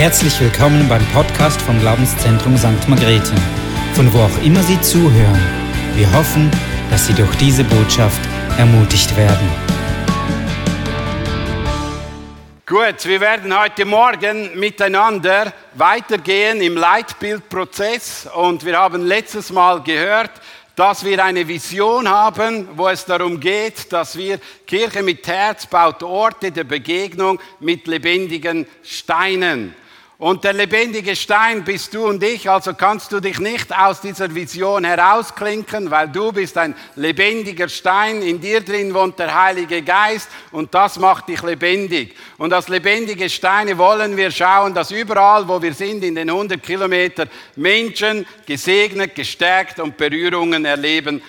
Herzlich willkommen beim Podcast vom Glaubenszentrum St. Margrethe, von wo auch immer Sie zuhören. Wir hoffen, dass Sie durch diese Botschaft ermutigt werden. Gut, wir werden heute Morgen miteinander weitergehen im Leitbildprozess und wir haben letztes Mal gehört, dass wir eine Vision haben, wo es darum geht, dass wir Kirche mit Herz baut Orte der Begegnung mit lebendigen Steinen. Und der lebendige Stein bist du und ich, also kannst du dich nicht aus dieser Vision herausklinken, weil du bist ein lebendiger Stein, in dir drin wohnt der Heilige Geist und das macht dich lebendig. Und als lebendige Steine wollen wir schauen, dass überall, wo wir sind, in den 100 Kilometern, Menschen gesegnet, gestärkt und Berührungen erleben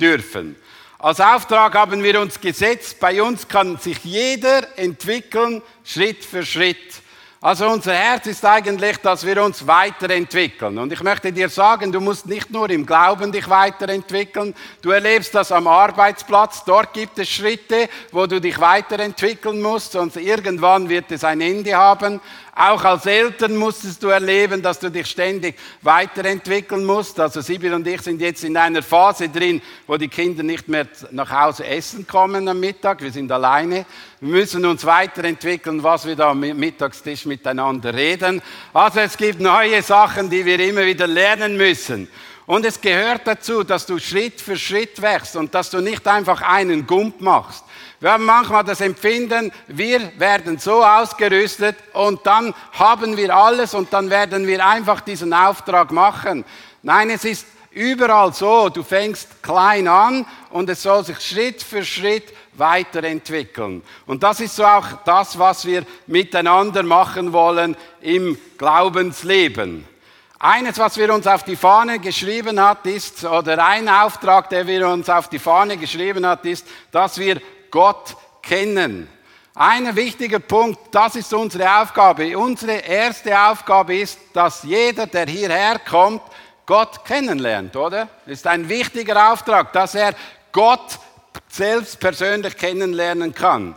dürfen. Als Auftrag haben wir uns gesetzt, bei uns kann sich jeder entwickeln, Schritt für Schritt. Also unser Herz ist eigentlich, dass wir uns weiterentwickeln. Und ich möchte dir sagen, du musst nicht nur im Glauben dich weiterentwickeln, du erlebst das am Arbeitsplatz, dort gibt es Schritte, wo du dich weiterentwickeln musst, sonst irgendwann wird es ein Ende haben. Auch als Eltern musstest du erleben, dass du dich ständig weiterentwickeln musst. Also Sibyl und ich sind jetzt in einer Phase drin, wo die Kinder nicht mehr nach Hause essen kommen am Mittag. Wir sind alleine. Wir müssen uns weiterentwickeln, was wir da am Mittagstisch miteinander reden. Also es gibt neue Sachen, die wir immer wieder lernen müssen. Und es gehört dazu, dass du Schritt für Schritt wächst und dass du nicht einfach einen Gump machst. Wir haben manchmal das Empfinden, wir werden so ausgerüstet und dann haben wir alles und dann werden wir einfach diesen Auftrag machen. Nein, es ist überall so, du fängst klein an und es soll sich Schritt für Schritt weiterentwickeln. Und das ist so auch das, was wir miteinander machen wollen im Glaubensleben. Eines, was wir uns auf die Fahne geschrieben hat, ist, oder ein Auftrag, der wir uns auf die Fahne geschrieben hat, ist, dass wir Gott kennen. Ein wichtiger Punkt, das ist unsere Aufgabe. Unsere erste Aufgabe ist, dass jeder, der hierher kommt, Gott kennenlernt, oder? Das ist ein wichtiger Auftrag, dass er Gott selbst persönlich kennenlernen kann.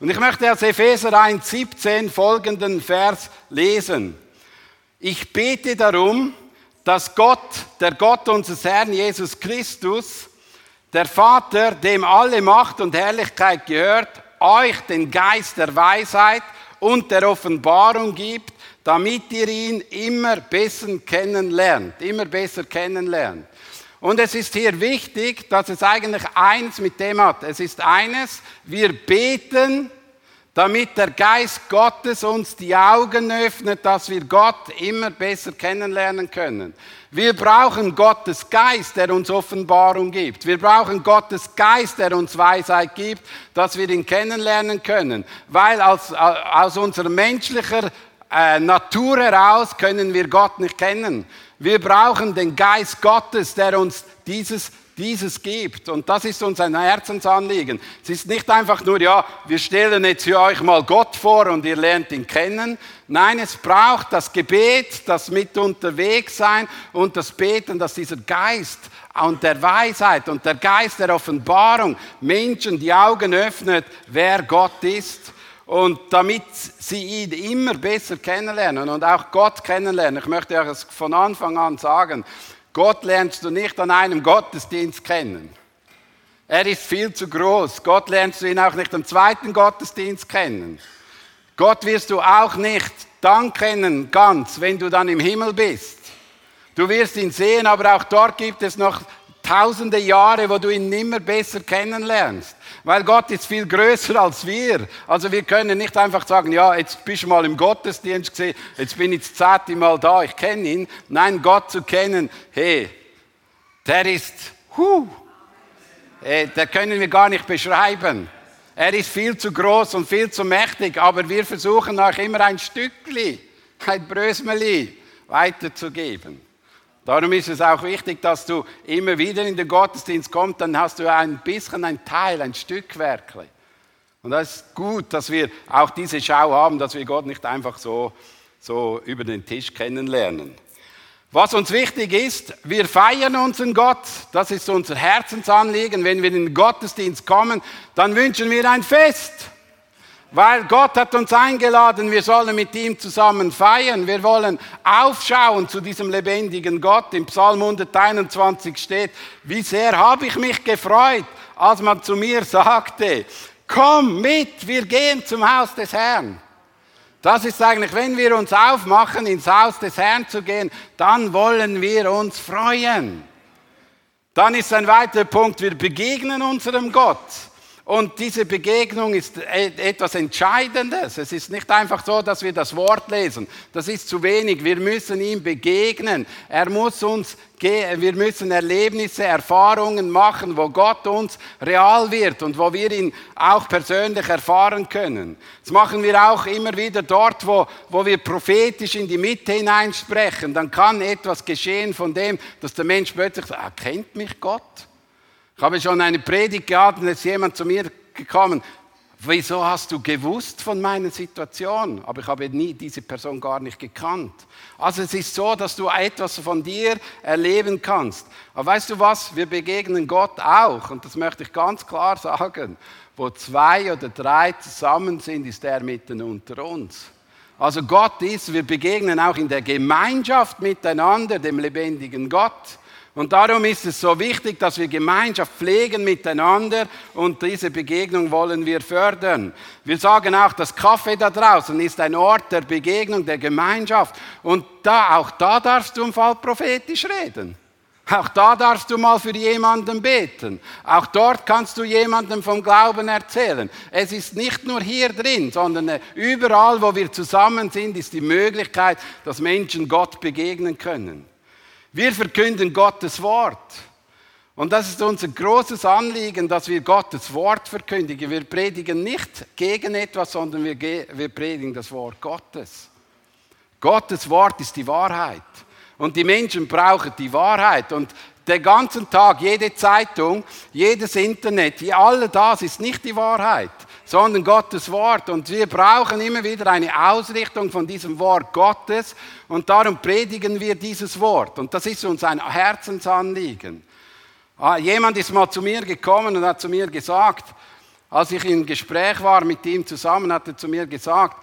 Und ich möchte aus Epheser 1,17 folgenden Vers lesen. Ich bete darum, dass Gott, der Gott unseres Herrn Jesus Christus, der Vater, dem alle Macht und Herrlichkeit gehört, euch den Geist der Weisheit und der Offenbarung gibt, damit ihr ihn immer besser kennenlernt, immer besser kennenlernt. Und es ist hier wichtig, dass es eigentlich eins mit dem hat. Es ist eines, wir beten, damit der Geist Gottes uns die Augen öffnet, dass wir Gott immer besser kennenlernen können. Wir brauchen Gottes Geist, der uns Offenbarung gibt. Wir brauchen Gottes Geist, der uns Weisheit gibt, dass wir ihn kennenlernen können. Weil aus, aus unserer menschlicher äh, Natur heraus können wir Gott nicht kennen. Wir brauchen den Geist Gottes, der uns dieses dieses gibt. Und das ist uns ein Herzensanliegen. Es ist nicht einfach nur, ja, wir stellen jetzt für euch mal Gott vor und ihr lernt ihn kennen. Nein, es braucht das Gebet, das mit unterwegs sein und das Beten, dass dieser Geist und der Weisheit und der Geist der Offenbarung Menschen die Augen öffnet, wer Gott ist. Und damit sie ihn immer besser kennenlernen und auch Gott kennenlernen. Ich möchte euch von Anfang an sagen. Gott lernst du nicht an einem Gottesdienst kennen. Er ist viel zu groß. Gott lernst du ihn auch nicht am zweiten Gottesdienst kennen. Gott wirst du auch nicht dann kennen, ganz, wenn du dann im Himmel bist. Du wirst ihn sehen, aber auch dort gibt es noch tausende Jahre, wo du ihn nimmer besser kennenlernst. Weil Gott ist viel größer als wir. Also wir können nicht einfach sagen, ja, jetzt bist du mal im Gottesdienst gesehen, jetzt bin ich das zehnte Mal da, ich kenne ihn. Nein, Gott zu kennen, hey, der ist, huh, hey, der können wir gar nicht beschreiben. Er ist viel zu groß und viel zu mächtig, aber wir versuchen auch immer ein Stückli, ein Brösmeli weiterzugeben. Darum ist es auch wichtig, dass du immer wieder in den Gottesdienst kommst, dann hast du ein bisschen ein Teil, ein Stück wirklich. Und das ist gut, dass wir auch diese Schau haben, dass wir Gott nicht einfach so, so über den Tisch kennenlernen. Was uns wichtig ist, wir feiern unseren Gott, das ist unser Herzensanliegen. Wenn wir in den Gottesdienst kommen, dann wünschen wir ein Fest. Weil Gott hat uns eingeladen, wir sollen mit ihm zusammen feiern. Wir wollen aufschauen zu diesem lebendigen Gott. Im Psalm 121 steht, wie sehr habe ich mich gefreut, als man zu mir sagte, komm mit, wir gehen zum Haus des Herrn. Das ist eigentlich, wenn wir uns aufmachen, ins Haus des Herrn zu gehen, dann wollen wir uns freuen. Dann ist ein weiterer Punkt, wir begegnen unserem Gott. Und diese Begegnung ist e-, etwas Entscheidendes. Es ist nicht einfach so, dass wir das Wort lesen. Das ist zu wenig. Wir müssen ihm begegnen. Er muss uns, wir müssen Erlebnisse, Erfahrungen machen, wo Gott uns real wird und wo wir ihn auch persönlich erfahren können. Das machen wir auch immer wieder dort, wo, wo wir prophetisch in die Mitte hineinsprechen. Dann kann etwas geschehen von dem, dass der Mensch plötzlich sagt, erkennt mich Gott? Ich habe schon eine Predigt gehabt und ist jemand zu mir gekommen, wieso hast du gewusst von meiner Situation? Aber ich habe nie diese Person gar nicht gekannt. Also es ist so, dass du etwas von dir erleben kannst. Aber weißt du was? Wir begegnen Gott auch. Und das möchte ich ganz klar sagen. Wo zwei oder drei zusammen sind, ist er mitten unter uns. Also Gott ist, wir begegnen auch in der Gemeinschaft miteinander, dem lebendigen Gott. Und darum ist es so wichtig, dass wir Gemeinschaft pflegen miteinander und diese Begegnung wollen wir fördern. Wir sagen auch, das Kaffee da draußen ist ein Ort der Begegnung, der Gemeinschaft. Und da, auch da darfst du im Fall prophetisch reden. Auch da darfst du mal für jemanden beten. Auch dort kannst du jemandem vom Glauben erzählen. Es ist nicht nur hier drin, sondern äh, überall, wo wir zusammen sind, ist die Möglichkeit, dass Menschen Gott begegnen können. Wir verkünden Gottes Wort. Und das ist unser großes Anliegen, dass wir Gottes Wort verkündigen. Wir predigen nicht gegen etwas, sondern wir, wir predigen das Wort Gottes. Gottes Wort ist die Wahrheit. Und die Menschen brauchen die Wahrheit. Und der ganze Tag, jede Zeitung, jedes Internet, all das ist nicht die Wahrheit sondern Gottes Wort. Und wir brauchen immer wieder eine Ausrichtung von diesem Wort Gottes und darum predigen wir dieses Wort. Und das ist uns ein Herzensanliegen. Ah, jemand ist mal zu mir gekommen und hat zu mir gesagt, als ich im Gespräch war mit ihm zusammen, hat er zu mir gesagt,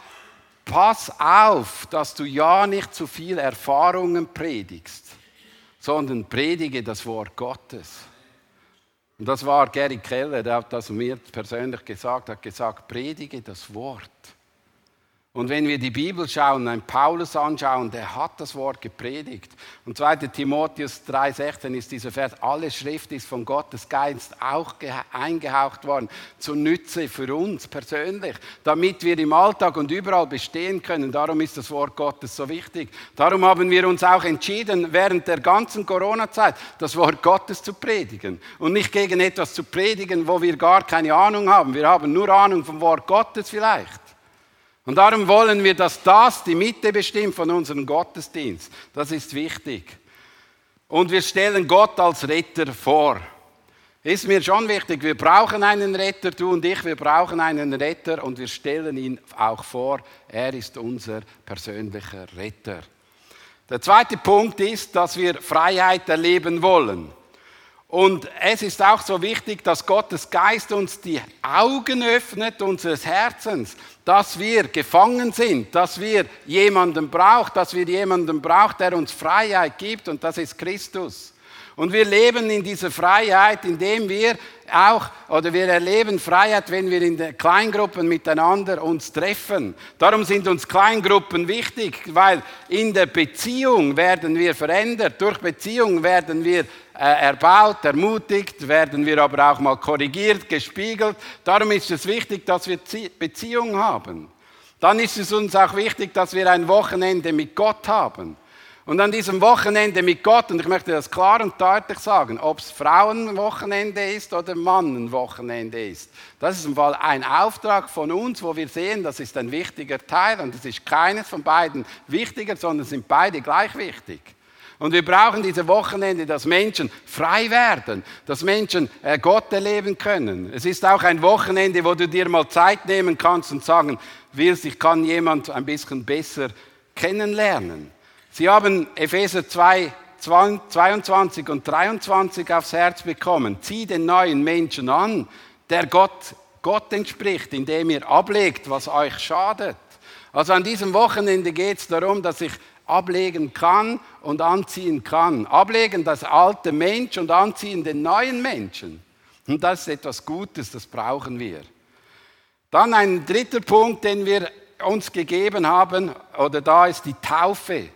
pass auf, dass du ja nicht zu viel Erfahrungen predigst, sondern predige das Wort Gottes. Und das war Gary Keller, der hat das mir persönlich gesagt, hat gesagt, predige das Wort. Und wenn wir die Bibel schauen, einen Paulus anschauen, der hat das Wort gepredigt. Und 2. Timotheus 3,16 ist dieser Vers, alle Schrift ist von Gottes Geist auch eingehaucht worden, zur Nütze für uns persönlich, damit wir im Alltag und überall bestehen können. Darum ist das Wort Gottes so wichtig. Darum haben wir uns auch entschieden, während der ganzen Corona-Zeit das Wort Gottes zu predigen. Und nicht gegen etwas zu predigen, wo wir gar keine Ahnung haben. Wir haben nur Ahnung vom Wort Gottes vielleicht. Und darum wollen wir, dass das die Mitte bestimmt von unserem Gottesdienst. Das ist wichtig. Und wir stellen Gott als Retter vor. Ist mir schon wichtig, wir brauchen einen Retter, du und ich, wir brauchen einen Retter und wir stellen ihn auch vor. Er ist unser persönlicher Retter. Der zweite Punkt ist, dass wir Freiheit erleben wollen. Und es ist auch so wichtig, dass Gottes Geist uns die Augen öffnet unseres Herzens, dass wir gefangen sind, dass wir jemanden brauchen, dass wir jemanden brauchen, der uns Freiheit gibt und das ist Christus. Und wir leben in dieser Freiheit, indem wir auch, oder wir erleben Freiheit, wenn wir in Kleingruppen miteinander uns treffen. Darum sind uns Kleingruppen wichtig, weil in der Beziehung werden wir verändert. Durch Beziehung werden wir äh, erbaut, ermutigt, werden wir aber auch mal korrigiert, gespiegelt. Darum ist es wichtig, dass wir Beziehung haben. Dann ist es uns auch wichtig, dass wir ein Wochenende mit Gott haben. Und an diesem Wochenende mit Gott, und ich möchte das klar und deutlich sagen, ob es Frauenwochenende ist oder Mannenwochenende ist, das ist im Fall ein Auftrag von uns, wo wir sehen, das ist ein wichtiger Teil und es ist keines von beiden wichtiger, sondern sind beide gleich wichtig. Und wir brauchen diese Wochenende, dass Menschen frei werden, dass Menschen äh, Gott erleben können. Es ist auch ein Wochenende, wo du dir mal Zeit nehmen kannst und sagen willst, ich kann jemand ein bisschen besser kennenlernen. Sie haben Epheser 2, 22 und 23 aufs Herz bekommen. Zieh den neuen Menschen an, der Gott Gott entspricht, indem ihr ablegt, was euch schadet. Also an diesem Wochenende geht es darum, dass ich ablegen kann und anziehen kann. Ablegen das alte Mensch und anziehen den neuen Menschen. Und das ist etwas Gutes, das brauchen wir. Dann ein dritter Punkt, den wir uns gegeben haben, oder da ist die Taufe.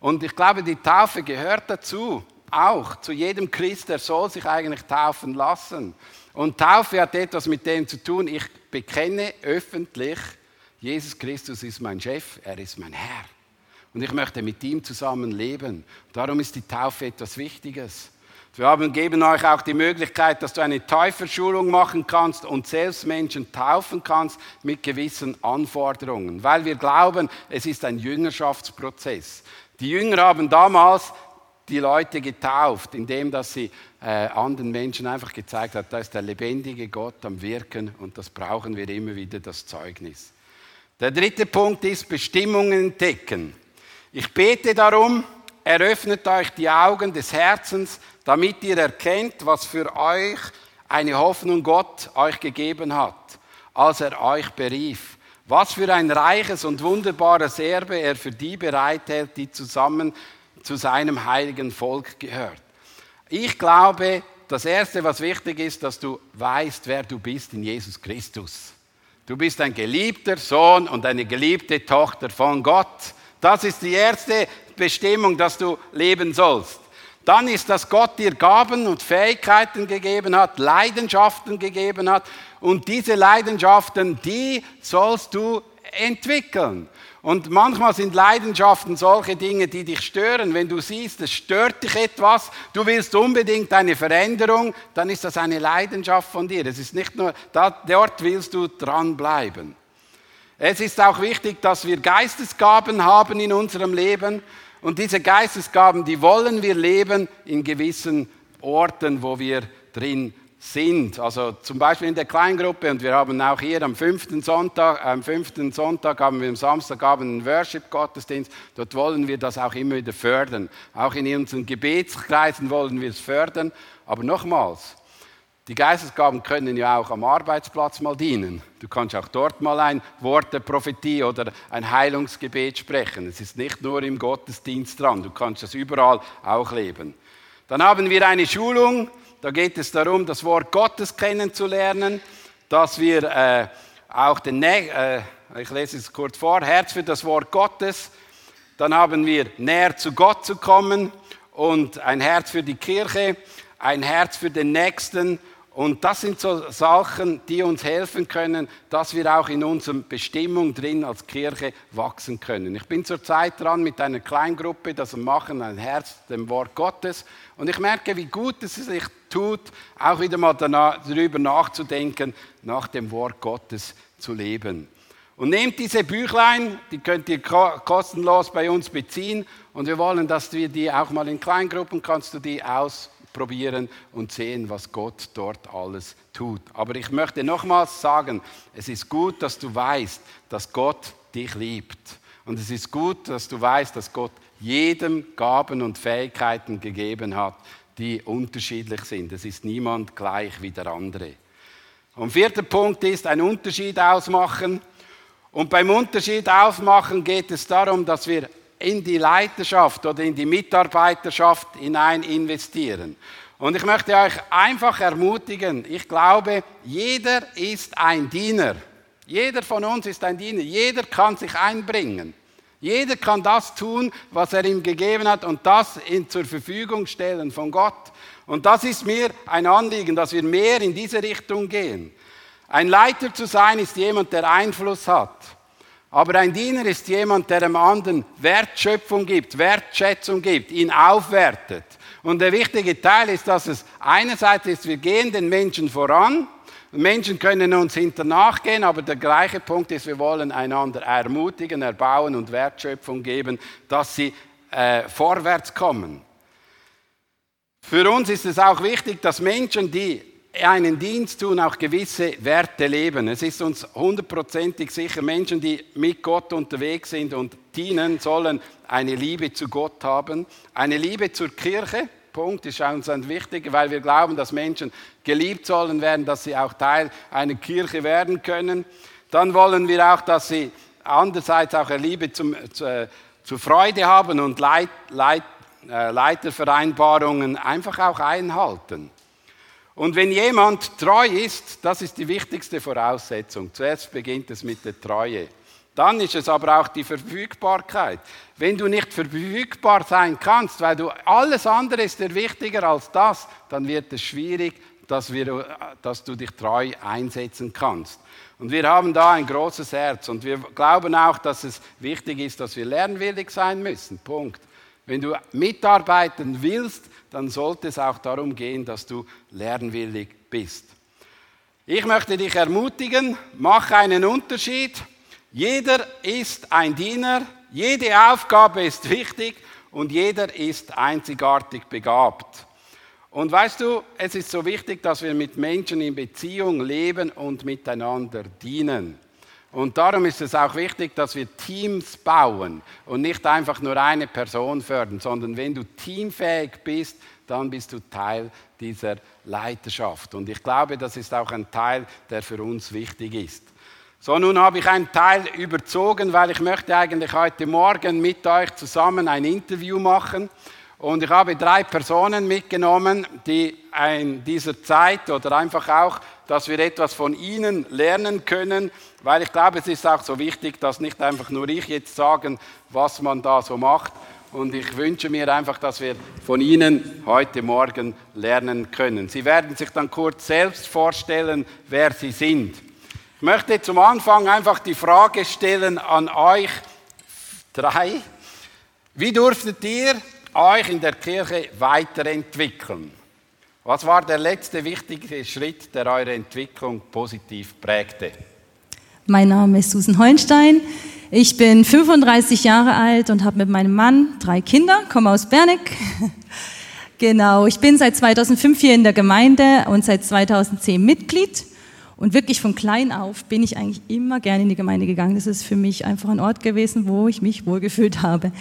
Und ich glaube, die Taufe gehört dazu, auch zu jedem Christ, der soll sich eigentlich taufen lassen. Und Taufe hat etwas mit dem zu tun, ich bekenne öffentlich, Jesus Christus ist mein Chef, er ist mein Herr. Und ich möchte mit ihm zusammen leben. Darum ist die Taufe etwas Wichtiges. Wir haben, geben euch auch die Möglichkeit, dass du eine Täuferschulung machen kannst und selbst Menschen taufen kannst mit gewissen Anforderungen, weil wir glauben, es ist ein Jüngerschaftsprozess. Die Jünger haben damals die Leute getauft, indem dass sie äh, anderen Menschen einfach gezeigt hat, da ist der lebendige Gott am Wirken und das brauchen wir immer wieder, das Zeugnis. Der dritte Punkt ist Bestimmungen entdecken. Ich bete darum, eröffnet euch die Augen des Herzens, damit ihr erkennt, was für euch eine Hoffnung Gott euch gegeben hat, als er euch berief. Was für ein reiches und wunderbares Erbe er für die bereithält, die zusammen zu seinem heiligen Volk gehört. Ich glaube, das Erste, was wichtig ist, dass du weißt, wer du bist in Jesus Christus. Du bist ein geliebter Sohn und eine geliebte Tochter von Gott. Das ist die erste Bestimmung, dass du leben sollst dann ist, dass Gott dir Gaben und Fähigkeiten gegeben hat, Leidenschaften gegeben hat und diese Leidenschaften, die sollst du entwickeln. Und manchmal sind Leidenschaften solche Dinge, die dich stören. Wenn du siehst, es stört dich etwas, du willst unbedingt eine Veränderung, dann ist das eine Leidenschaft von dir. Es ist nicht nur, dort willst du dranbleiben. Es ist auch wichtig, dass wir Geistesgaben haben in unserem Leben und diese Geistesgaben, die wollen wir leben in gewissen Orten, wo wir drin sind. Also zum Beispiel in der Kleingruppe und wir haben auch hier am fünften Sonntag, am fünften Sonntag haben wir am Samstagabend einen Worship-Gottesdienst. Dort wollen wir das auch immer wieder fördern. Auch in unseren Gebetskreisen wollen wir es fördern. Aber nochmals, die Geistesgaben können ja auch am Arbeitsplatz mal dienen. Du kannst auch dort mal ein Wort der Prophetie oder ein Heilungsgebet sprechen. Es ist nicht nur im Gottesdienst dran, du kannst das überall auch leben. Dann haben wir eine Schulung, da geht es darum, das Wort Gottes kennenzulernen, dass wir äh, auch den, äh, ich lese es kurz vor, Herz für das Wort Gottes. Dann haben wir näher zu Gott zu kommen und ein Herz für die Kirche, ein Herz für den Nächsten und das sind so Sachen, die uns helfen können, dass wir auch in unserer Bestimmung drin als Kirche wachsen können. Ich bin zurzeit dran mit einer Kleingruppe, das machen ein Herz dem Wort Gottes. Und ich merke, wie gut es sich tut, auch wieder mal darüber nachzudenken, nach dem Wort Gottes zu leben. Und nehmt diese Büchlein, die könnt ihr kostenlos bei uns beziehen. Und wir wollen, dass wir die auch mal in Kleingruppen, kannst du die aus probieren und sehen, was Gott dort alles tut. Aber ich möchte nochmals sagen, es ist gut, dass du weißt, dass Gott dich liebt. Und es ist gut, dass du weißt, dass Gott jedem Gaben und Fähigkeiten gegeben hat, die unterschiedlich sind. Es ist niemand gleich wie der andere. Und vierter Punkt ist, ein Unterschied ausmachen. Und beim Unterschied ausmachen geht es darum, dass wir in die Leiterschaft oder in die Mitarbeiterschaft hinein investieren. Und ich möchte euch einfach ermutigen, ich glaube, jeder ist ein Diener. Jeder von uns ist ein Diener. Jeder kann sich einbringen. Jeder kann das tun, was er ihm gegeben hat und das in zur Verfügung stellen von Gott. Und das ist mir ein Anliegen, dass wir mehr in diese Richtung gehen. Ein Leiter zu sein ist jemand, der Einfluss hat. Aber ein Diener ist jemand, der dem anderen Wertschöpfung gibt, Wertschätzung gibt, ihn aufwertet. Und der wichtige Teil ist, dass es einerseits ist, wir gehen den Menschen voran. Menschen können uns hinter nachgehen, aber der gleiche Punkt ist, wir wollen einander ermutigen, erbauen und Wertschöpfung geben, dass sie äh, vorwärts kommen. Für uns ist es auch wichtig, dass Menschen, die einen Dienst tun, auch gewisse Werte leben. Es ist uns hundertprozentig sicher, Menschen, die mit Gott unterwegs sind und dienen, sollen eine Liebe zu Gott haben, eine Liebe zur Kirche, Punkt ist uns ein wichtiger, weil wir glauben, dass Menschen geliebt sollen werden, dass sie auch Teil einer Kirche werden können. Dann wollen wir auch, dass sie andererseits auch eine Liebe zum, zu, zur Freude haben und Leit, Leit, äh, Leitervereinbarungen einfach auch einhalten. Und wenn jemand treu ist, das ist die wichtigste Voraussetzung. Zuerst beginnt es mit der Treue. Dann ist es aber auch die Verfügbarkeit. Wenn du nicht verfügbar sein kannst, weil du alles andere ist dir wichtiger als das, dann wird es schwierig, dass, wir, dass du dich treu einsetzen kannst. Und wir haben da ein großes Herz und wir glauben auch, dass es wichtig ist, dass wir lernwillig sein müssen. Punkt. Wenn du mitarbeiten willst, dann sollte es auch darum gehen, dass du lernwillig bist. Ich möchte dich ermutigen, mach einen Unterschied. Jeder ist ein Diener, jede Aufgabe ist wichtig und jeder ist einzigartig begabt. Und weißt du, es ist so wichtig, dass wir mit Menschen in Beziehung leben und miteinander dienen. Und darum ist es auch wichtig, dass wir Teams bauen und nicht einfach nur eine Person fördern, sondern wenn du teamfähig bist, dann bist du Teil dieser Leiterschaft. Und ich glaube, das ist auch ein Teil, der für uns wichtig ist. So, nun habe ich einen Teil überzogen, weil ich möchte eigentlich heute Morgen mit euch zusammen ein Interview machen. Und ich habe drei Personen mitgenommen, die in dieser Zeit oder einfach auch, dass wir etwas von ihnen lernen können, weil ich glaube, es ist auch so wichtig, dass nicht einfach nur ich jetzt sagen, was man da so macht. Und ich wünsche mir einfach, dass wir von ihnen heute Morgen lernen können. Sie werden sich dann kurz selbst vorstellen, wer sie sind. Ich möchte zum Anfang einfach die Frage stellen an euch drei. Wie durftet ihr euch in der Kirche weiterentwickeln? Was war der letzte wichtige Schritt, der eure Entwicklung positiv prägte? Mein Name ist Susan Holnstein. Ich bin 35 Jahre alt und habe mit meinem Mann drei Kinder, komme aus Berneck. Genau, ich bin seit 2005 hier in der Gemeinde und seit 2010 Mitglied. Und wirklich von klein auf bin ich eigentlich immer gerne in die Gemeinde gegangen. Das ist für mich einfach ein Ort gewesen, wo ich mich wohlgefühlt habe.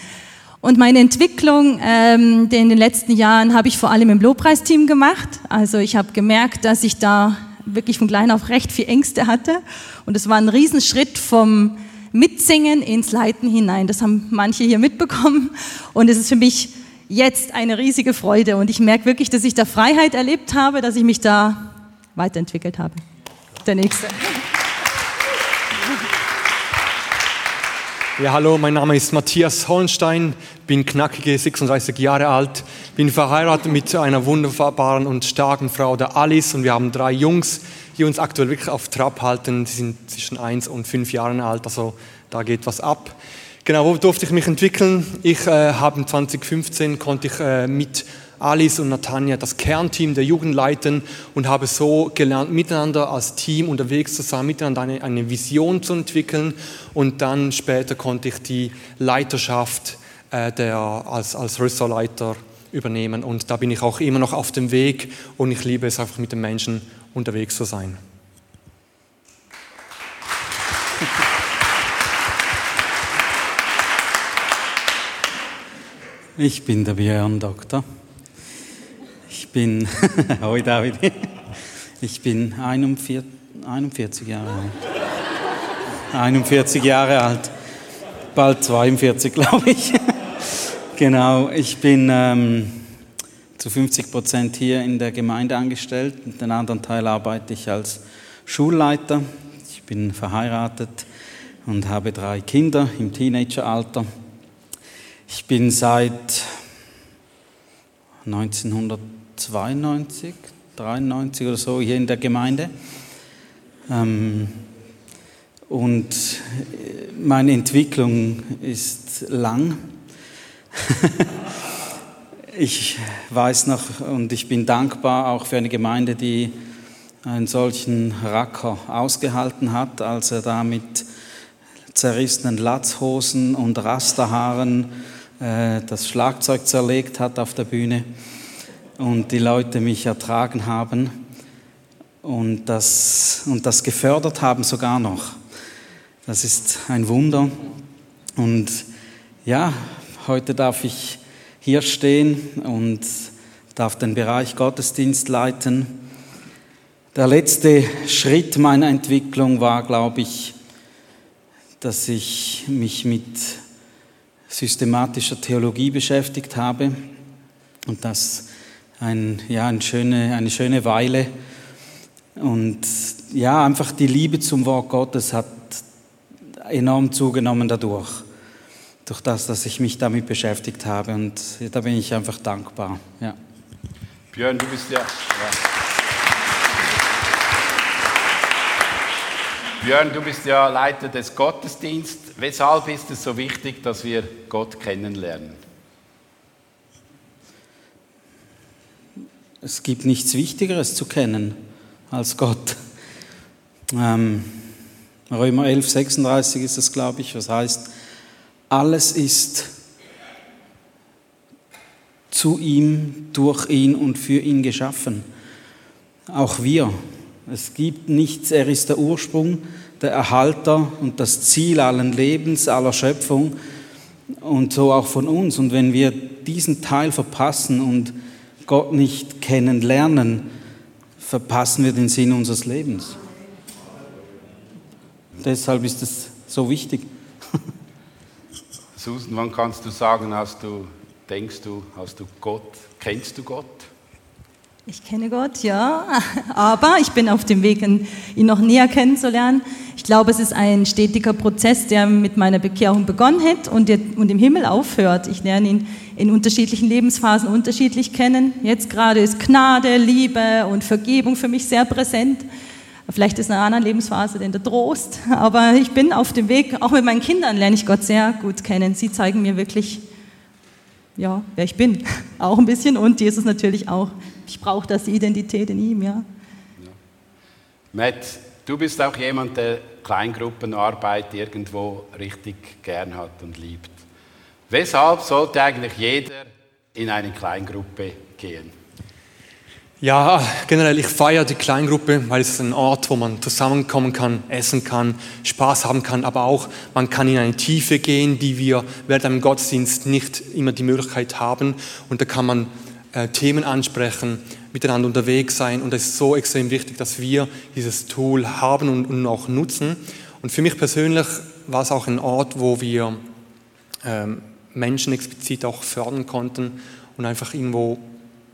Und meine Entwicklung ähm, in den letzten Jahren habe ich vor allem im Lobpreisteam gemacht. Also ich habe gemerkt, dass ich da wirklich von klein auf recht viel Ängste hatte. Und es war ein Riesenschritt vom Mitsingen ins Leiten hinein. Das haben manche hier mitbekommen. Und es ist für mich jetzt eine riesige Freude. Und ich merke wirklich, dass ich da Freiheit erlebt habe, dass ich mich da weiterentwickelt habe. Der nächste. Ja, hallo, mein Name ist Matthias Hohenstein, bin knackige 36 Jahre alt, bin verheiratet mit einer wunderbaren und starken Frau, der Alice, und wir haben drei Jungs, die uns aktuell wirklich auf Trab halten. Die sind zwischen 1 und 5 Jahren alt, also da geht was ab. Genau, wo durfte ich mich entwickeln? Ich äh, habe 2015 konnte ich äh, mit Alice und Natanja das Kernteam der Jugend leiten und habe so gelernt, miteinander als Team unterwegs zu sein, miteinander eine, eine Vision zu entwickeln und dann später konnte ich die Leiterschaft äh, der, als, als Ressortleiter übernehmen und da bin ich auch immer noch auf dem Weg und ich liebe es einfach mit den Menschen unterwegs zu sein. Ich bin der Björn Doktor. Ich bin, hoi David, ich bin 41, 41 Jahre alt. 41 Jahre alt, bald 42 glaube ich. genau, ich bin ähm, zu 50 Prozent hier in der Gemeinde angestellt. Den anderen Teil arbeite ich als Schulleiter. Ich bin verheiratet und habe drei Kinder im Teenageralter. Ich bin seit 1992, 93 oder so hier in der Gemeinde. Ähm, und meine Entwicklung ist lang. ich weiß noch und ich bin dankbar auch für eine Gemeinde, die einen solchen Racker ausgehalten hat, als er da mit zerrissenen Latzhosen und Rasterhaaren äh, das Schlagzeug zerlegt hat auf der Bühne und die Leute mich ertragen haben und das, und das gefördert haben sogar noch. Das ist ein Wunder. Und ja, heute darf ich hier stehen und darf den Bereich Gottesdienst leiten. Der letzte Schritt meiner Entwicklung war, glaube ich, dass ich mich mit systematischer Theologie beschäftigt habe und das ein, ja, eine, schöne, eine schöne Weile. Und ja, einfach die Liebe zum Wort Gottes hat enorm zugenommen dadurch, durch das, dass ich mich damit beschäftigt habe. Und da bin ich einfach dankbar. Ja. Björn, du bist ja. ja. Björn, du bist ja Leiter des Gottesdienstes. Weshalb ist es so wichtig, dass wir Gott kennenlernen? Es gibt nichts Wichtigeres zu kennen als Gott. Ähm, Römer 11, 36 ist es, glaube ich, was heißt, alles ist zu ihm, durch ihn und für ihn geschaffen. Auch wir. Es gibt nichts, er ist der Ursprung, der Erhalter und das Ziel allen Lebens, aller Schöpfung und so auch von uns. Und wenn wir diesen Teil verpassen und Gott nicht kennenlernen, verpassen wir den Sinn unseres Lebens. Deshalb ist es so wichtig. Susan, wann kannst du sagen, hast du, denkst du, hast du Gott, kennst du Gott? Ich kenne Gott, ja, aber ich bin auf dem Weg, ihn noch näher kennenzulernen. Ich glaube, es ist ein stetiger Prozess, der mit meiner Bekehrung begonnen hat und, im Himmel aufhört. Ich lerne ihn in unterschiedlichen Lebensphasen unterschiedlich kennen. Jetzt gerade ist Gnade, Liebe und Vergebung für mich sehr präsent. Vielleicht ist in einer anderen Lebensphase denn der Trost, aber ich bin auf dem Weg, auch mit meinen Kindern lerne ich Gott sehr gut kennen. Sie zeigen mir wirklich, ja, wer ich bin, auch ein bisschen und Jesus natürlich auch. Ich brauche das, die Identität in ihm, ja. ja. Matt, du bist auch jemand, der Kleingruppenarbeit irgendwo richtig gern hat und liebt. Weshalb sollte eigentlich jeder in eine Kleingruppe gehen? Ja, generell, ich feiere die Kleingruppe, weil es ist ein Ort, wo man zusammenkommen kann, essen kann, Spaß haben kann, aber auch man kann in eine Tiefe gehen, die wir während einem Gottesdienst nicht immer die Möglichkeit haben. Und da kann man äh, Themen ansprechen, miteinander unterwegs sein. Und es ist so extrem wichtig, dass wir dieses Tool haben und, und auch nutzen. Und für mich persönlich war es auch ein Ort, wo wir ähm, Menschen explizit auch fördern konnten und einfach irgendwo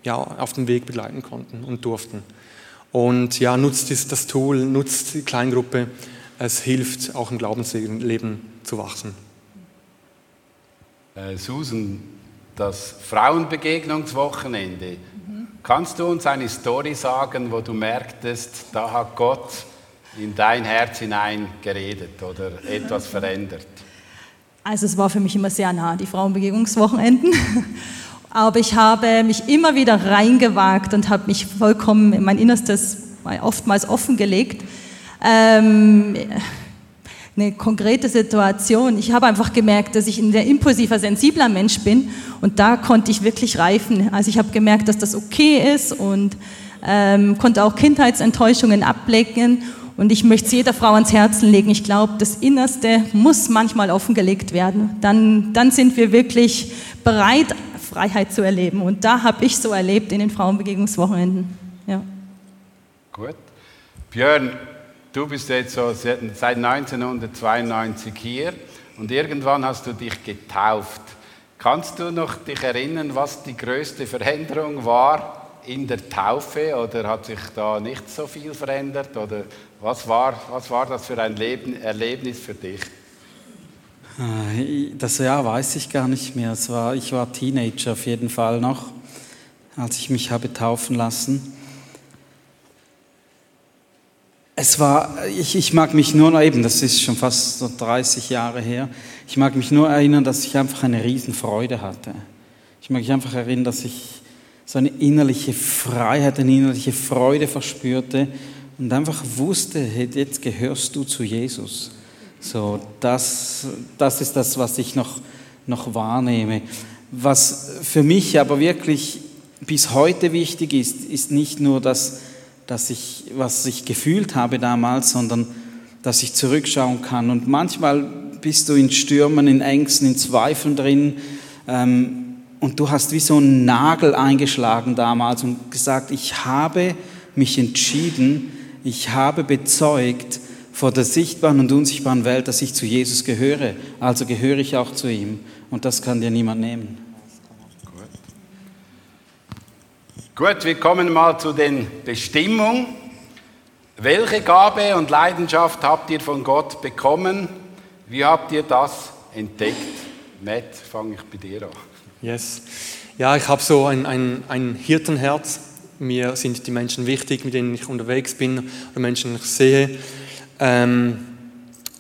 ja, auf den Weg begleiten konnten und durften. Und ja, nutzt das Tool, nutzt die Kleingruppe. Es hilft auch im Glaubensleben zu wachsen. Äh, Susan, das Frauenbegegnungswochenende. Kannst du uns eine Story sagen, wo du merktest, da hat Gott in dein Herz hinein geredet oder etwas verändert? Also es war für mich immer sehr nah, die Frauenbegegnungswochenenden. Aber ich habe mich immer wieder reingewagt und habe mich vollkommen in mein Innerstes oftmals offengelegt. Ähm, eine konkrete Situation. Ich habe einfach gemerkt, dass ich ein sehr impulsiver, sensibler Mensch bin und da konnte ich wirklich reifen. Also ich habe gemerkt, dass das okay ist und ähm, konnte auch Kindheitsenttäuschungen ablecken und ich möchte es jeder Frau ans Herzen legen. Ich glaube, das Innerste muss manchmal offengelegt werden. Dann, dann sind wir wirklich bereit, Freiheit zu erleben. Und da habe ich so erlebt in den Frauenbegegnungswochenenden. Ja. Gut. Björn, du bist jetzt so seit 1992 hier und irgendwann hast du dich getauft. Kannst du noch dich erinnern, was die größte Veränderung war in der Taufe oder hat sich da nicht so viel verändert oder was war, was war das für ein Leben, Erlebnis für dich? Äh, das Jahr weiß ich gar nicht mehr. Es war, ich war Teenager auf jeden Fall noch, als ich mich habe taufen lassen. Es war, ich, ich mag mich nur noch eben, das ist schon fast so 30 Jahre her, ich mag mich nur erinnern, dass ich einfach eine Riesenfreude hatte. Ich mag mich einfach erinnern, dass ich so eine innerliche Freiheit, eine innerliche Freude verspürte und einfach wusste, hey, jetzt gehörst du zu Jesus. So, das, das ist das, was ich noch, noch wahrnehme. Was für mich aber wirklich bis heute wichtig ist, ist nicht nur das, dass ich, was ich gefühlt habe damals, sondern dass ich zurückschauen kann. Und manchmal bist du in Stürmen, in Ängsten, in Zweifeln drin. Ähm, und du hast wie so einen Nagel eingeschlagen damals und gesagt, ich habe mich entschieden, ich habe bezeugt vor der sichtbaren und unsichtbaren Welt, dass ich zu Jesus gehöre. Also gehöre ich auch zu ihm. Und das kann dir niemand nehmen. Gut, wir kommen mal zu den Bestimmungen. Welche Gabe und Leidenschaft habt ihr von Gott bekommen? Wie habt ihr das entdeckt? Matt, fange ich bei dir an. Yes. Ja, ich habe so ein, ein, ein Hirtenherz. Mir sind die Menschen wichtig, mit denen ich unterwegs bin, oder Menschen, die ich sehe. Ähm,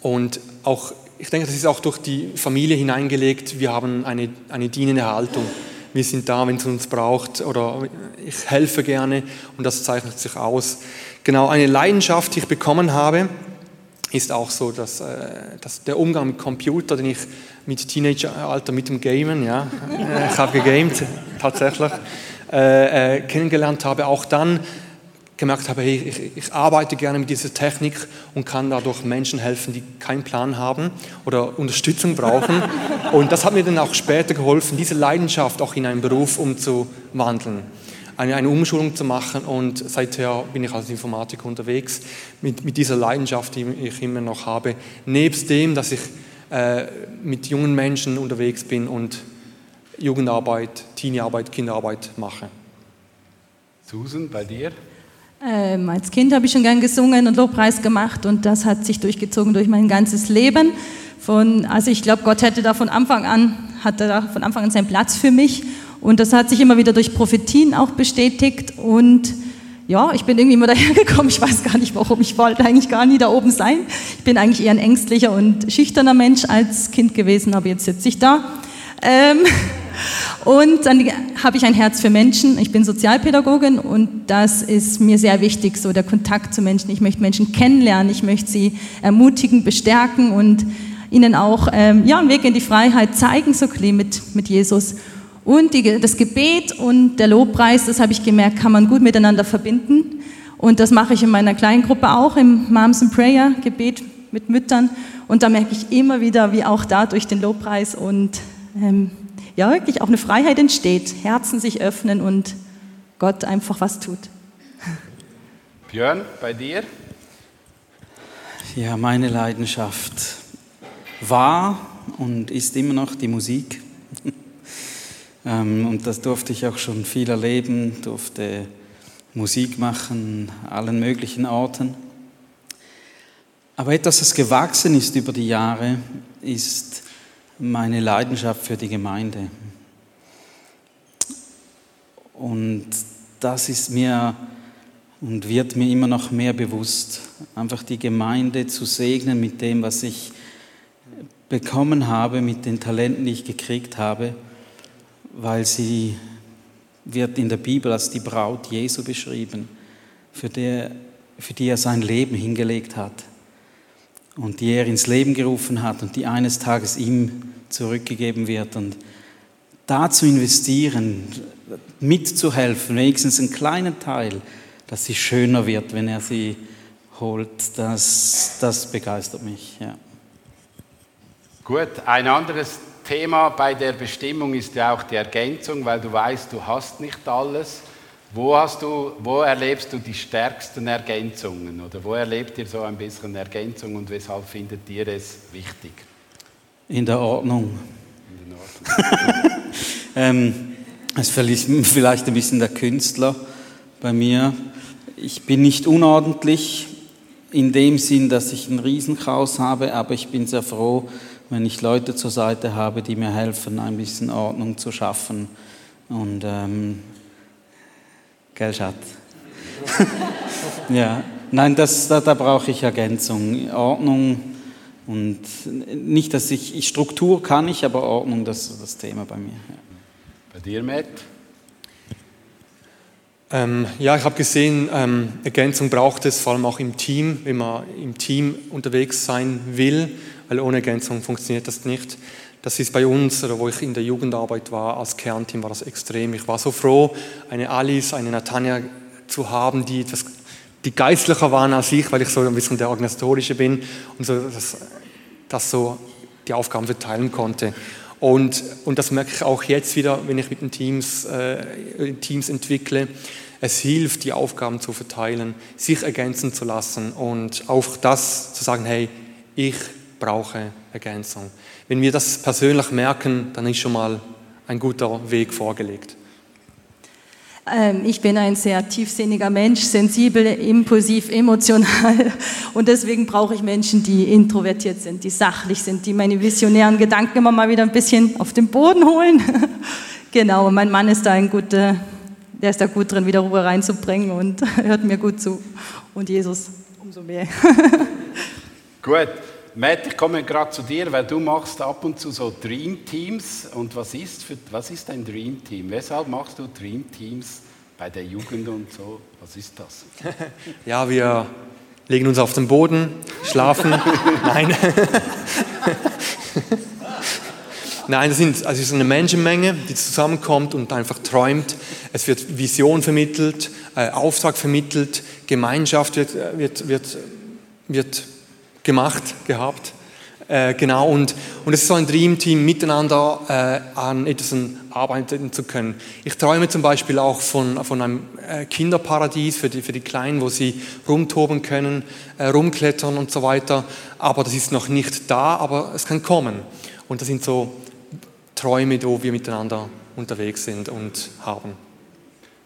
und auch, ich denke, das ist auch durch die Familie hineingelegt. Wir haben eine, eine dienende Haltung wir sind da, wenn es uns braucht oder ich helfe gerne und das zeichnet sich aus. Genau, eine Leidenschaft, die ich bekommen habe, ist auch so, dass, äh, dass der Umgang mit Computer, den ich mit Teenageralter mit dem Gamen, ja, äh, ich habe gegamed tatsächlich, äh, äh, kennengelernt habe, auch dann gemerkt habe, hey, ich, ich, arbeite gerne mit dieser Technik und kann dadurch Menschen helfen, die keinen Plan haben oder Unterstützung brauchen. Und das hat mir dann auch später geholfen, diese Leidenschaft auch in einen Beruf umzuwandeln, eine, eine Umschulung zu machen. Und seither bin ich als Informatiker unterwegs mit, mit dieser Leidenschaft, die ich immer noch habe. Nebst dem, dass ich äh, mit jungen Menschen unterwegs bin und Jugendarbeit, Teeniearbeit, Kinderarbeit mache. Susan, bei dir? Ähm, als Kind habe ich schon gern gesungen und Lobpreis gemacht und das hat sich durchgezogen durch mein ganzes Leben. Von, also ich glaube, Gott hätte da von Anfang an, hatte da von Anfang an seinen Platz für mich und das hat sich immer wieder durch Prophetien auch bestätigt und ja, ich bin irgendwie immer dahergekommen. Ich weiß gar nicht warum. Ich wollte eigentlich gar nie da oben sein. Ich bin eigentlich eher ein ängstlicher und schüchterner Mensch als Kind gewesen, aber jetzt sitze ich da. Ähm, und dann habe ich ein Herz für Menschen. Ich bin Sozialpädagogin und das ist mir sehr wichtig, so der Kontakt zu Menschen. Ich möchte Menschen kennenlernen, ich möchte sie ermutigen, bestärken und ihnen auch ähm, ja, einen Weg in die Freiheit zeigen, so mit, mit Jesus. Und die, das Gebet und der Lobpreis, das habe ich gemerkt, kann man gut miteinander verbinden. Und das mache ich in meiner kleinen Gruppe auch, im Moms and Prayer Gebet mit Müttern. Und da merke ich immer wieder, wie auch da durch den Lobpreis und ähm, ja wirklich auch eine Freiheit entsteht, Herzen sich öffnen und Gott einfach was tut. Björn, bei dir? Ja, meine Leidenschaft war und ist immer noch die Musik. Ähm, und das durfte ich auch schon viel erleben, durfte Musik machen, allen möglichen Orten. Aber etwas, das gewachsen ist über die Jahre, ist meine Leidenschaft für die Gemeinde. Und das ist mir und wird mir immer noch mehr bewusst, einfach die Gemeinde zu segnen mit dem, was ich bekommen habe, mit den Talenten, die ich gekriegt habe, weil sie wird in der Bibel als die Braut Jesu beschrieben, für die, für die er sein Leben hingelegt hat und die er ins Leben gerufen hat und die eines Tages ihm zurückgegeben wird. Und da zu investieren, mitzuhelfen, wenigstens einen kleinen Teil, dass sie schöner wird, wenn er sie holt, das, das begeistert mich. Ja. Gut, ein anderes Thema bei der Bestimmung ist ja auch die Ergänzung, weil du weißt, du hast nicht alles. Wo, hast du, wo erlebst du die stärksten Ergänzungen oder wo erlebt ihr so ein bisschen Ergänzung und weshalb findet ihr es wichtig? In der Ordnung. In der Ordnung. ähm, das ist vielleicht ein bisschen der Künstler bei mir. Ich bin nicht unordentlich in dem Sinn, dass ich ein Riesenchaos habe, aber ich bin sehr froh, wenn ich Leute zur Seite habe, die mir helfen, ein bisschen Ordnung zu schaffen. Und ähm, Gell, Schatz? ja, nein, das, da, da brauche ich Ergänzung, Ordnung und nicht, dass ich, Struktur kann ich, aber Ordnung, das ist das Thema bei mir. Ja. Bei dir, Matt? Ähm, ja, ich habe gesehen, ähm, Ergänzung braucht es, vor allem auch im Team, wenn man im Team unterwegs sein will, weil ohne Ergänzung funktioniert das nicht. Das ist bei uns, oder wo ich in der Jugendarbeit war, als Kernteam war das extrem. Ich war so froh, eine Alice, eine Natanja zu haben, die etwas, die geistlicher waren als ich, weil ich so ein bisschen der Organisatorische bin und so, dass das so die Aufgaben verteilen konnte. Und, und das merke ich auch jetzt wieder, wenn ich mit den Teams, äh, Teams entwickle. Es hilft, die Aufgaben zu verteilen, sich ergänzen zu lassen und auch das zu sagen, hey, ich brauche Ergänzung. Wenn wir das persönlich merken, dann ist schon mal ein guter Weg vorgelegt. Ähm, ich bin ein sehr tiefsinniger Mensch, sensibel, impulsiv, emotional und deswegen brauche ich Menschen, die introvertiert sind, die sachlich sind, die meine visionären Gedanken immer mal wieder ein bisschen auf den Boden holen. genau, mein Mann ist da ein guter, der ist da gut drin, wieder Ruhe reinzubringen und hört mir gut zu. Und Jesus umso mehr. gut. Matt, ich komme gerade zu dir, weil du machst ab und zu so Dream Teams. Und was ist, für, was ist ein Dream Team? Weshalb machst du Dream Teams bei der Jugend und so? Was ist das? ja, wir legen uns auf den Boden, schlafen. Nein. Nein, das, sind, also es ist eine Menschenmenge, die zusammenkommt und einfach träumt. Es wird Vision vermittelt, äh, Auftrag vermittelt, Gemeinschaft wird, äh, wird, wird, wird gemacht gehabt. Äh, genau, und, und es ist so ein Dreamteam, miteinander äh, an etwas arbeiten zu können. Ich träume zum Beispiel auch von, von einem äh, Kinderparadies für die, für die Kleinen, wo sie rumtoben können, äh, rumklettern und so weiter. Aber das ist noch nicht da, aber es kann kommen. Und das sind so Träume, wo wir miteinander unterwegs sind und haben.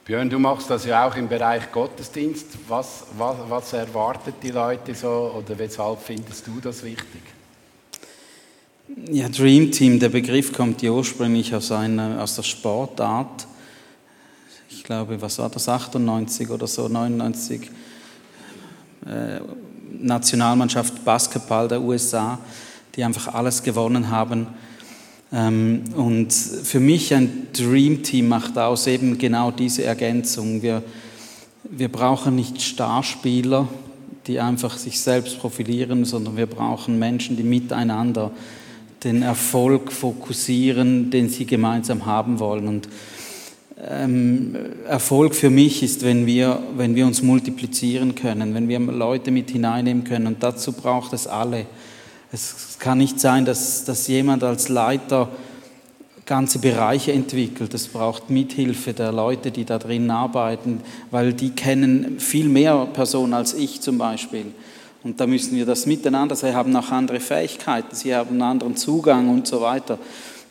Björn, du machst das ja auch im Bereich Gottesdienst. Was, was, was erwartet die Leute so oder weshalb findest du das wichtig? Ja, Dream Team, der Begriff kommt ja ursprünglich aus, einer, aus der Sportart. Ich glaube, was war das, 98 oder so, 99. Äh, Nationalmannschaft Basketball der USA, die einfach alles gewonnen haben und für mich ein Dream Team macht aus eben genau diese Ergänzung. Wir, wir brauchen nicht Starspieler, die einfach sich selbst profilieren, sondern wir brauchen Menschen, die miteinander den Erfolg fokussieren, den sie gemeinsam haben wollen. Und ähm, Erfolg für mich ist, wenn wir, wenn wir uns multiplizieren können, wenn wir Leute mit hineinnehmen können. Und dazu braucht es alle. Es kann nicht sein, dass, dass jemand als Leiter ganze Bereiche entwickelt. Es braucht Mithilfe der Leute, die da drin arbeiten, weil die kennen viel mehr Personen als ich zum Beispiel. Und da müssen wir das miteinander, sie haben auch andere Fähigkeiten, sie haben einen anderen Zugang und so weiter.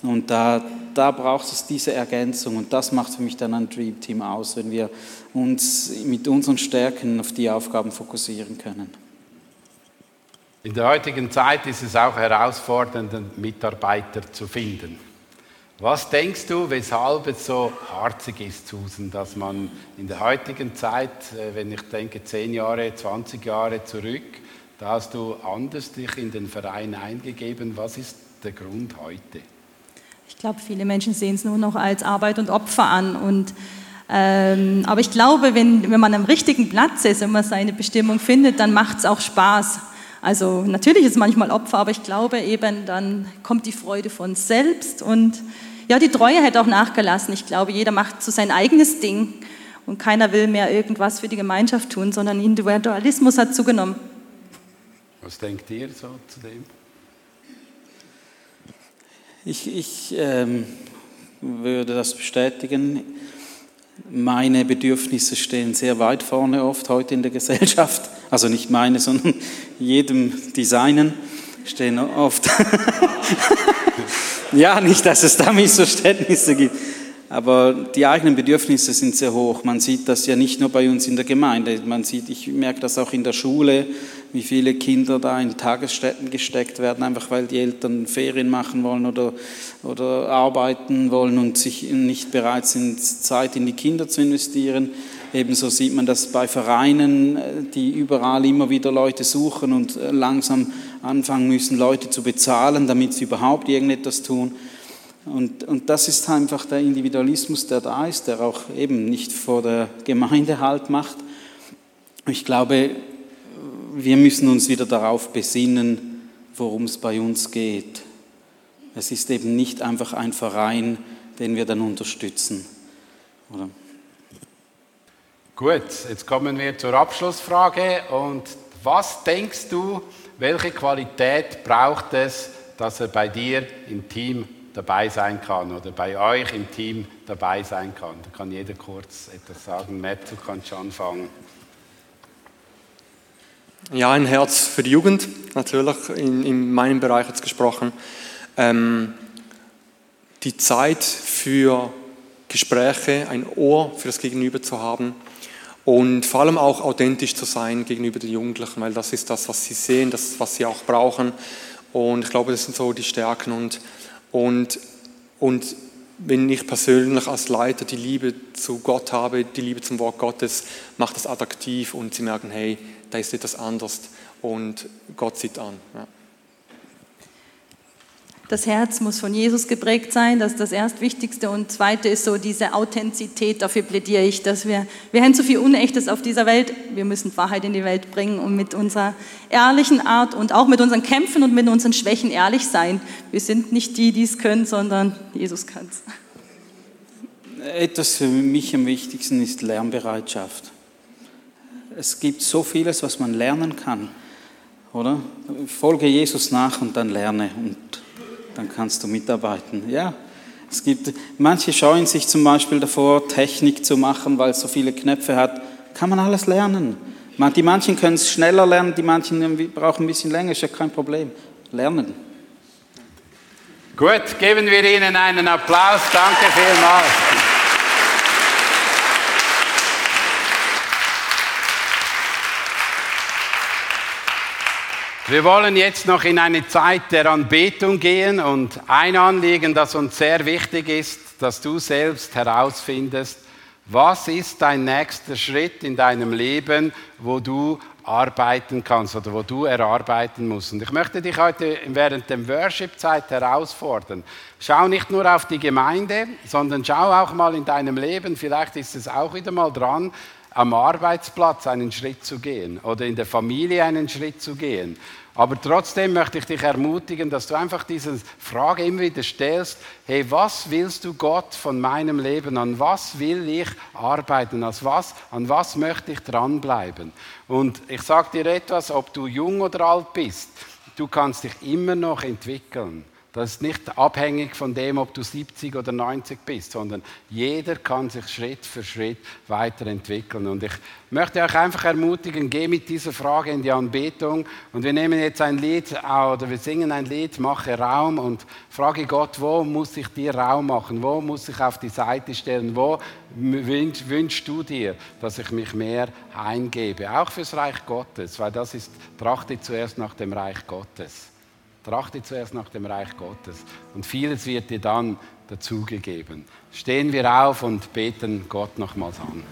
Und da, da braucht es diese Ergänzung und das macht für mich dann ein Dream Team aus, wenn wir uns mit unseren Stärken auf die Aufgaben fokussieren können. In der heutigen Zeit ist es auch herausfordernd, Mitarbeiter zu finden. Was denkst du, weshalb es so harzig ist, Susan, dass man in der heutigen Zeit, äh, wenn ich denke 10 Jahre, 20 Jahre zurück, da hast du anders dich in den Verein eingegeben. Was ist der Grund heute? Ich glaube, viele Menschen sehen es nur noch als Arbeit und Opfer an. Und, ähm, aber ich glaube, wenn, wenn man am richtigen Platz ist und man seine Bestimmung findet, dann macht es auch Spaß. Also natürlich ist manchmal Opfer, aber ich glaube eben, dann kommt die Freude von selbst und ja, die Treue hätte auch nachgelassen. Ich glaube, jeder macht so sein eigenes Ding und keiner will mehr irgendwas für die Gemeinschaft tun, sondern Individualismus hat zugenommen. Was denkt ihr so zu dem? Ich, ich ähm, würde das bestätigen. Meine Bedürfnisse stehen sehr weit vorne oft heute in der Gesellschaft also nicht meine, sondern jedem Designen stehen oft. ja, nicht, dass es da Missverständnisse gibt. Aber die eigenen Bedürfnisse sind sehr hoch. Man sieht das ja nicht nur bei uns in der Gemeinde. Man sieht, ich merke das auch in der Schule, wie viele Kinder da in Tagesstätten gesteckt werden, einfach weil die Eltern Ferien machen wollen oder, oder arbeiten wollen und sich nicht bereit sind, Zeit in die Kinder zu investieren. Ebenso sieht man das bei Vereinen, die überall immer wieder Leute suchen und äh, langsam anfangen müssen, Leute zu bezahlen, damit sie überhaupt irgendetwas tun. Und, und das ist einfach der Individualismus, der da ist, der auch eben nicht vor der Gemeinde Halt macht. Ich glaube, wir müssen uns wieder darauf besinnen, worum es bei uns geht. Es ist eben nicht einfach ein Verein, den wir dann unterstützen. Oder? Gut, jetzt kommen wir zur Abschlussfrage. Und was denkst du, welche Qualität braucht es, dass er bei dir im Team dabei sein kann oder bei euch im Team dabei sein kann. Da kann jeder kurz etwas sagen. Matt, du kannst anfangen. Ja, ein Herz für die Jugend, natürlich, in, in meinem Bereich jetzt gesprochen. Ähm, die Zeit für Gespräche, ein Ohr für das Gegenüber zu haben und vor allem auch authentisch zu sein gegenüber den Jugendlichen, weil das ist das, was sie sehen, das, was sie auch brauchen. Und ich glaube, das sind so die Stärken. Und, und, und wenn ich persönlich als Leiter die Liebe zu Gott habe, die Liebe zum Wort Gottes, macht das attraktiv und sie merken, hey, da ist etwas anders und Gott sieht an. Ja. Das Herz muss von Jesus geprägt sein, das ist das Erstwichtigste. Und zweite ist so diese Authentizität, dafür plädiere ich, dass wir, wir haben zu viel Unechtes auf dieser Welt, wir müssen Wahrheit in die Welt bringen und mit unserer ehrlichen Art und auch mit unseren Kämpfen und mit unseren Schwächen ehrlich sein. Wir sind nicht die, die es können, sondern Jesus kann es. Etwas für mich am wichtigsten ist Lernbereitschaft. Es gibt so vieles, was man lernen kann, oder? Folge Jesus nach und dann lerne und dann kannst du mitarbeiten. Ja, es gibt, manche scheuen sich zum Beispiel davor, Technik zu machen, weil es so viele Knöpfe hat. Kann man alles lernen. Die manchen können es schneller lernen, die manchen brauchen ein bisschen länger, ist ja kein Problem. Lernen. Gut, geben wir Ihnen einen Applaus. Danke vielmals. Wir wollen jetzt noch in eine Zeit der Anbetung gehen und ein Anliegen, das uns sehr wichtig ist, dass du selbst herausfindest, was ist dein nächster Schritt in deinem Leben, wo du arbeiten kannst oder wo du erarbeiten musst. Und ich möchte dich heute während der Worship-Zeit herausfordern. Schau nicht nur auf die Gemeinde, sondern schau auch mal in deinem Leben. Vielleicht ist es auch wieder mal dran, am Arbeitsplatz einen Schritt zu gehen oder in der Familie einen Schritt zu gehen. Aber trotzdem möchte ich dich ermutigen, dass du einfach diese Frage immer wieder stellst, hey, was willst du Gott von meinem Leben? An was will ich arbeiten? An was, an was möchte ich dranbleiben? Und ich sage dir etwas, ob du jung oder alt bist, du kannst dich immer noch entwickeln. Das ist nicht abhängig von dem, ob du 70 oder 90 bist, sondern jeder kann sich Schritt für Schritt weiterentwickeln. Und ich möchte euch einfach ermutigen, geh mit dieser Frage in die Anbetung. Und wir nehmen jetzt ein Lied oder wir singen ein Lied, mache Raum und frage Gott, wo muss ich dir Raum machen? Wo muss ich auf die Seite stellen? Wo wünschst du dir, dass ich mich mehr eingebe? Auch fürs Reich Gottes, weil das ist, trachte zuerst nach dem Reich Gottes. Trachte zuerst nach dem Reich Gottes und vieles wird dir dann dazugegeben. Stehen wir auf und beten Gott nochmals an.